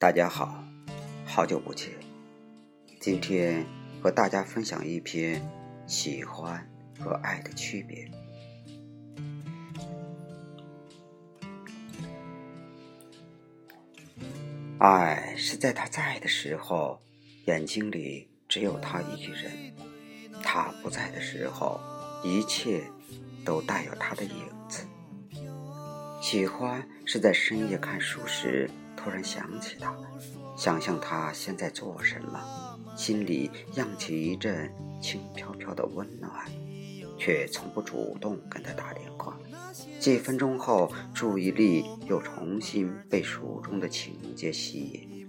大家好，好久不见。今天和大家分享一篇喜欢和爱的区别。爱是在他在的时候，眼睛里只有他一个人；他不在的时候，一切都带有他的影子。喜欢是在深夜看书时。突然想起他，想象他现在做什么，心里漾起一阵轻飘飘的温暖，却从不主动跟他打电话。几分钟后，注意力又重新被书中的情节吸引。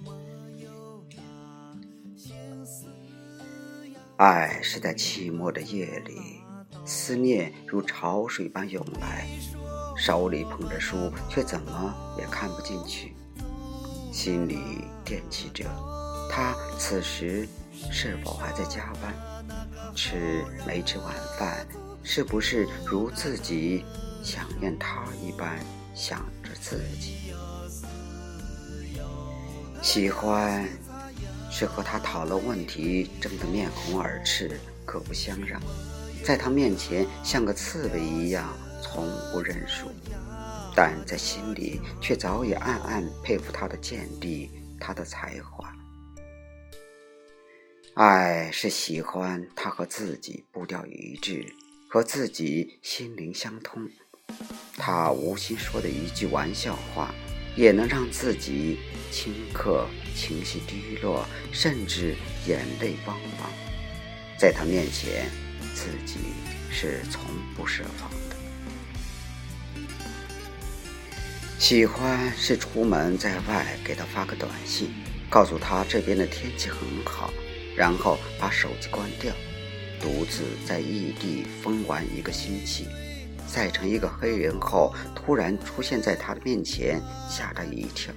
爱是在寂寞的夜里，思念如潮水般涌来，手里捧着书，却怎么也看不进去。心里惦记着，他此时是否还在加班？吃没吃晚饭？是不是如自己想念他一般想着自己？喜欢是和他讨论问题，争得面红耳赤，各不相让，在他面前像个刺猬一样，从不认输。但在心里却早已暗暗佩服他的见地，他的才华。爱是喜欢他和自己步调一致，和自己心灵相通。他无心说的一句玩笑话，也能让自己顷刻情绪低落，甚至眼泪汪汪。在他面前，自己是从不设防。喜欢是出门在外给他发个短信，告诉他这边的天气很好，然后把手机关掉，独自在异地疯玩一个星期，晒成一个黑人后，突然出现在他的面前，吓他一跳。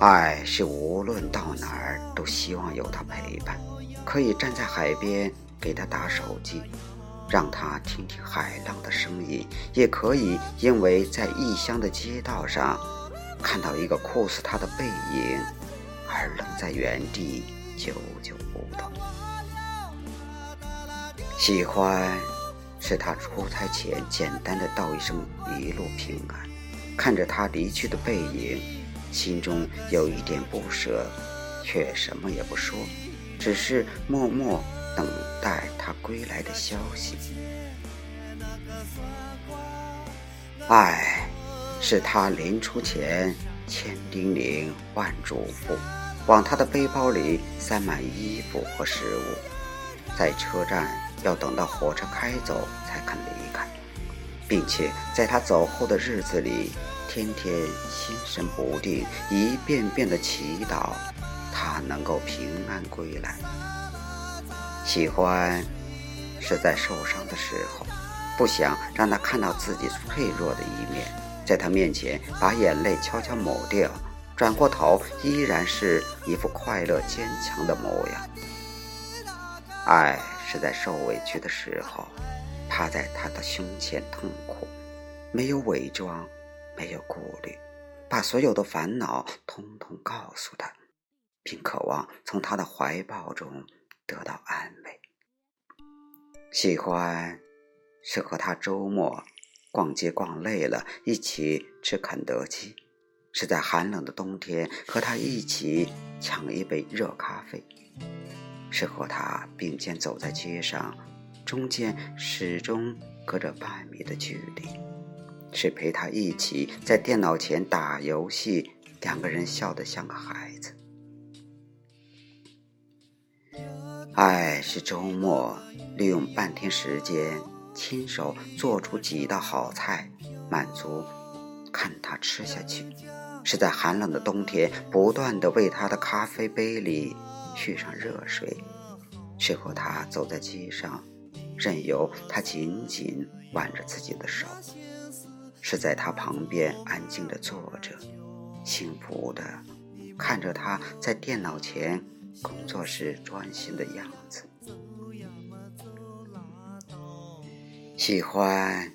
爱是无论到哪儿都希望有他陪伴，可以站在海边给他打手机。让他听听海浪的声音，也可以因为在异乡的街道上看到一个酷似他的背影而愣在原地，久久不动。喜欢是他出差前简单的道一声一路平安，看着他离去的背影，心中有一点不舍，却什么也不说，只是默默。等待他归来的消息。爱，是他临出前千叮咛万嘱咐，往他的背包里塞满衣服和食物，在车站要等到火车开走才肯离开，并且在他走后的日子里，天天心神不定，一遍遍的祈祷他能够平安归来。喜欢是在受伤的时候，不想让他看到自己脆弱的一面，在他面前把眼泪悄悄抹掉，转过头依然是一副快乐坚强的模样。爱是在受委屈的时候，趴在他的胸前痛哭，没有伪装，没有顾虑，把所有的烦恼通通告诉他，并渴望从他的怀抱中。得到安慰。喜欢是和他周末逛街逛累了，一起吃肯德基；是在寒冷的冬天和他一起抢一杯热咖啡；是和他并肩走在街上，中间始终隔着半米的距离；是陪他一起在电脑前打游戏，两个人笑得像个孩子。爱是周末利用半天时间，亲手做出几道好菜，满足看他吃下去；是在寒冷的冬天，不断的为他的咖啡杯里续上热水；是和他走在街上，任由他紧紧挽着自己的手；是在他旁边安静的坐着，幸福的看着他在电脑前。工作时专心的样子，喜欢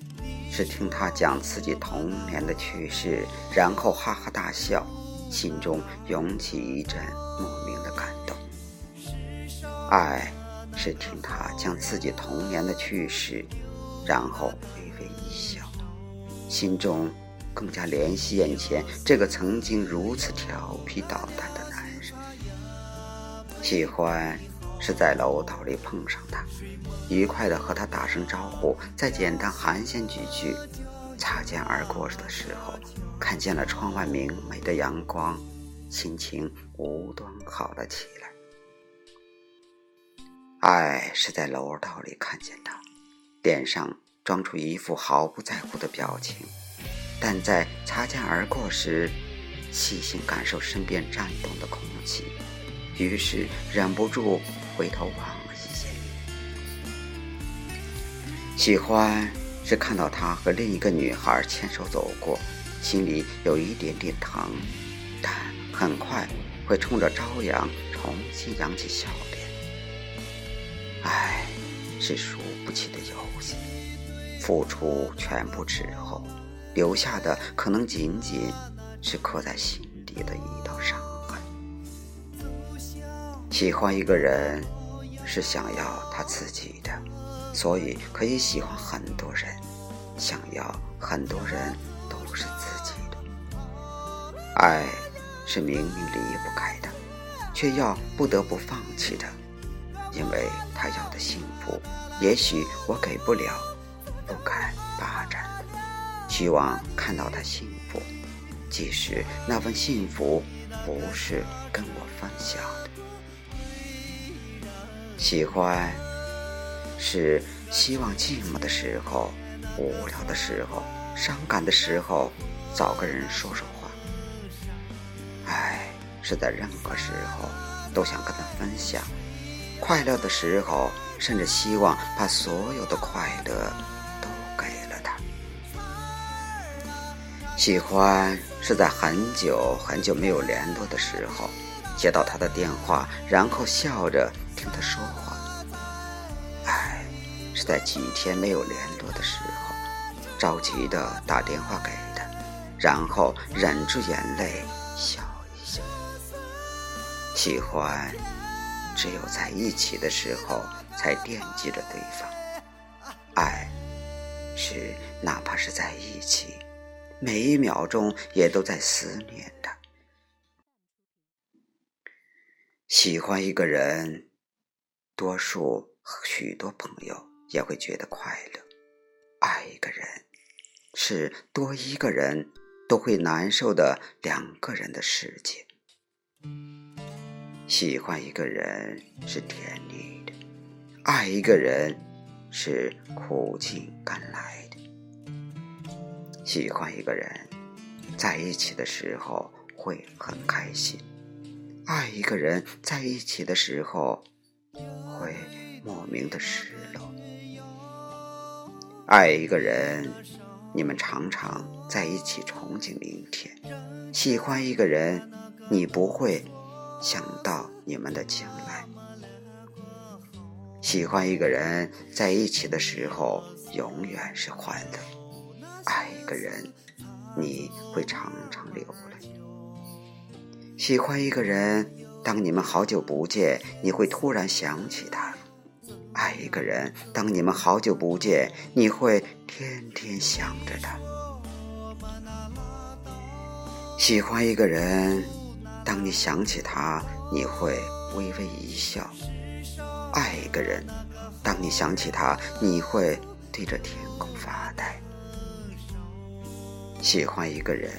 是听他讲自己童年的趣事，然后哈哈大笑，心中涌起一阵莫名的感动。爱是听他讲自己童年的趣事，然后微微一笑，心中更加怜惜眼前这个曾经如此调皮捣蛋。喜欢是在楼道里碰上他，愉快的和他打声招呼，再简单寒暄几句。擦肩而过的时候，看见了窗外明媚的阳光，心情无端好了起来。爱是在楼道里看见他，脸上装出一副毫不在乎的表情，但在擦肩而过时，细心感受身边颤动的空气，于是忍不住回头望了一眼，喜欢。是看到他和另一个女孩牵手走过，心里有一点点疼，但很快会冲着朝阳重新扬起笑脸。爱是输不起的游戏，付出全部之后，留下的可能仅仅是刻在心底的一道。喜欢一个人，是想要他自己的。所以可以喜欢很多人，想要很多人都是自己的。爱是明明离不开的，却要不得不放弃的，因为他要的幸福，也许我给不了，不敢霸占的。希望看到他幸福，即使那份幸福不是跟我分享。喜欢。是希望寂寞的时候、无聊的时候、伤感的时候，找个人说说话。爱是在任何时候都想跟他分享，快乐的时候，甚至希望把所有的快乐都给了他。喜欢是在很久很久没有联络的时候，接到他的电话，然后笑着听他说话。爱是在几天没有联络的时候，着急的打电话给他，然后忍住眼泪笑一笑。喜欢，只有在一起的时候才惦记着对方；爱，是哪怕是在一起，每一秒钟也都在思念他。喜欢一个人，多数许多朋友。也会觉得快乐。爱一个人，是多一个人都会难受的两个人的世界。喜欢一个人是甜蜜的，爱一个人是苦尽甘来的。喜欢一个人，在一起的时候会很开心；爱一个人，在一起的时候莫名的失落。爱一个人，你们常常在一起憧憬明天；喜欢一个人，你不会想到你们的将来。喜欢一个人，在一起的时候永远是欢乐；爱一个人，你会常常流泪。喜欢一个人，当你们好久不见，你会突然想起他。爱一个人，当你们好久不见，你会天天想着他；喜欢一个人，当你想起他，你会微微一笑；爱一个人，当你想起他，你会对着天空发呆；喜欢一个人，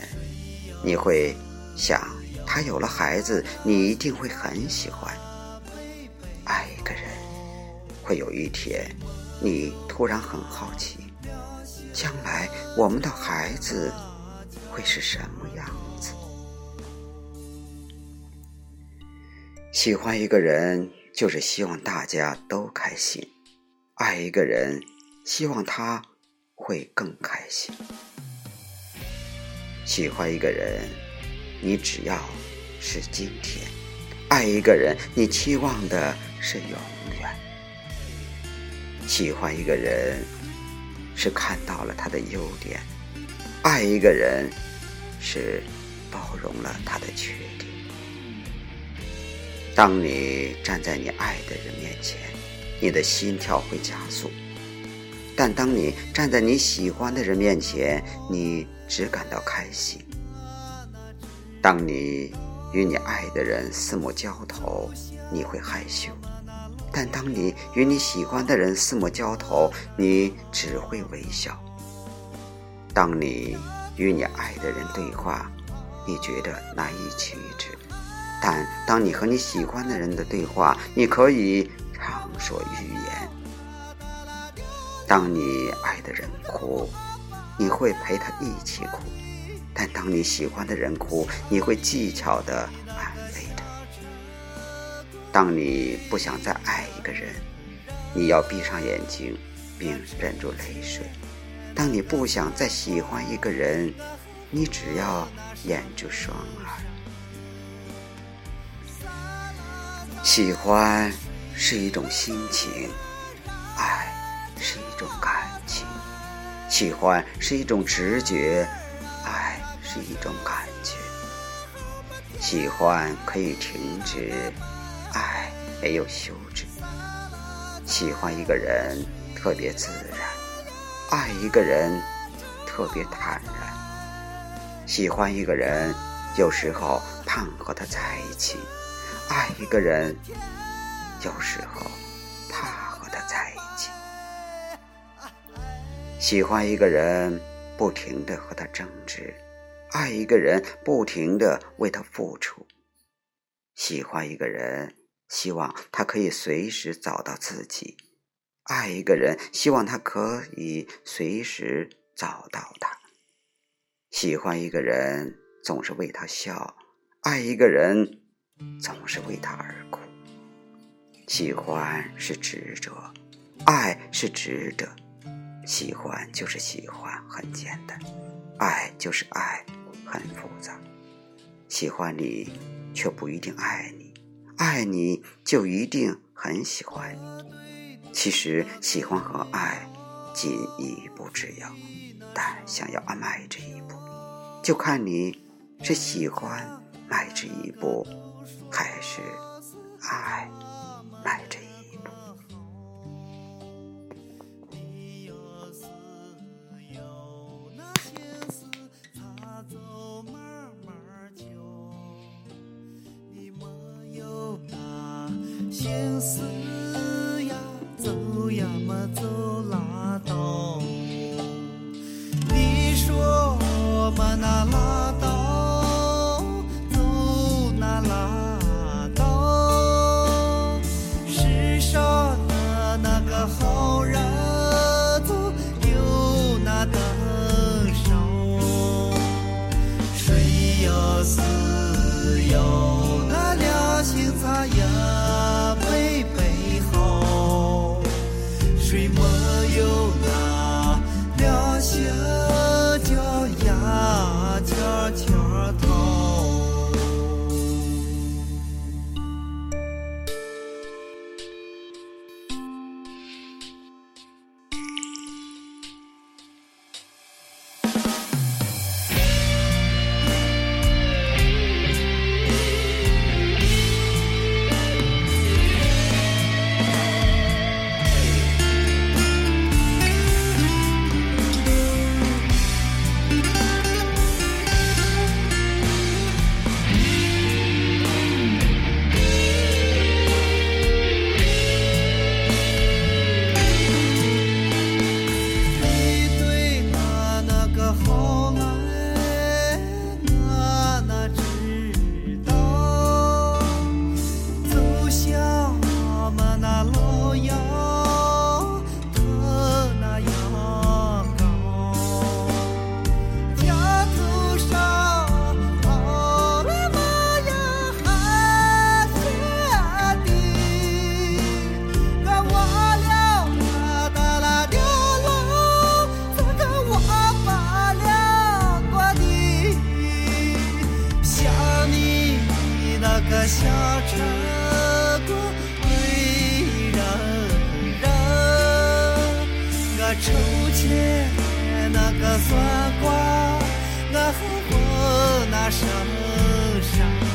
你会想他有了孩子，你一定会很喜欢。爱一个人会有一天，你突然很好奇，将来我们的孩子会是什么样子？喜欢一个人，就是希望大家都开心；爱一个人，希望他会更开心。喜欢一个人，你只要是今天；爱一个人，你期望的是永远。喜欢一个人，是看到了他的优点；爱一个人，是包容了他的缺点。当你站在你爱的人面前，你的心跳会加速；但当你站在你喜欢的人面前，你只感到开心。当你与你爱的人四目交投，你会害羞；但当你与你喜欢的人四目交投，你只会微笑。当你与你爱的人对话，你觉得难以启齿；但当你和你喜欢的人的对话，你可以畅所欲言。当你爱的人哭，你会陪他一起哭。但当你喜欢的人哭，你会技巧的。当你不想再爱一个人，你要闭上眼睛并忍住泪水；当你不想再喜欢一个人，你只要掩住双耳。喜欢是一种心情，爱是一种感情，喜欢是一种直觉。爱是一种感觉，喜欢可以停止，没有休止。喜欢一个人特别自然，爱一个人特别坦然。喜欢一个人有时候盼和他在一起，爱一个人有时候怕和他在一起。喜欢一个人不停的和他争执。爱一个人，不停的为他付出；喜欢一个人，希望他可以随时找到自己；爱一个人，希望他可以随时找到他。喜欢一个人，总是为他笑；爱一个人，总是为他而哭。喜欢是执着，爱是值得。喜欢就是喜欢，很简单；爱就是爱。很复杂，喜欢你却不一定爱你，爱你就一定很喜欢你。其实喜欢和爱仅一步之遥，但想要迈这一步，就看你是喜欢迈这一步，还是爱迈这。心思。抽签那个算卦。我那手上。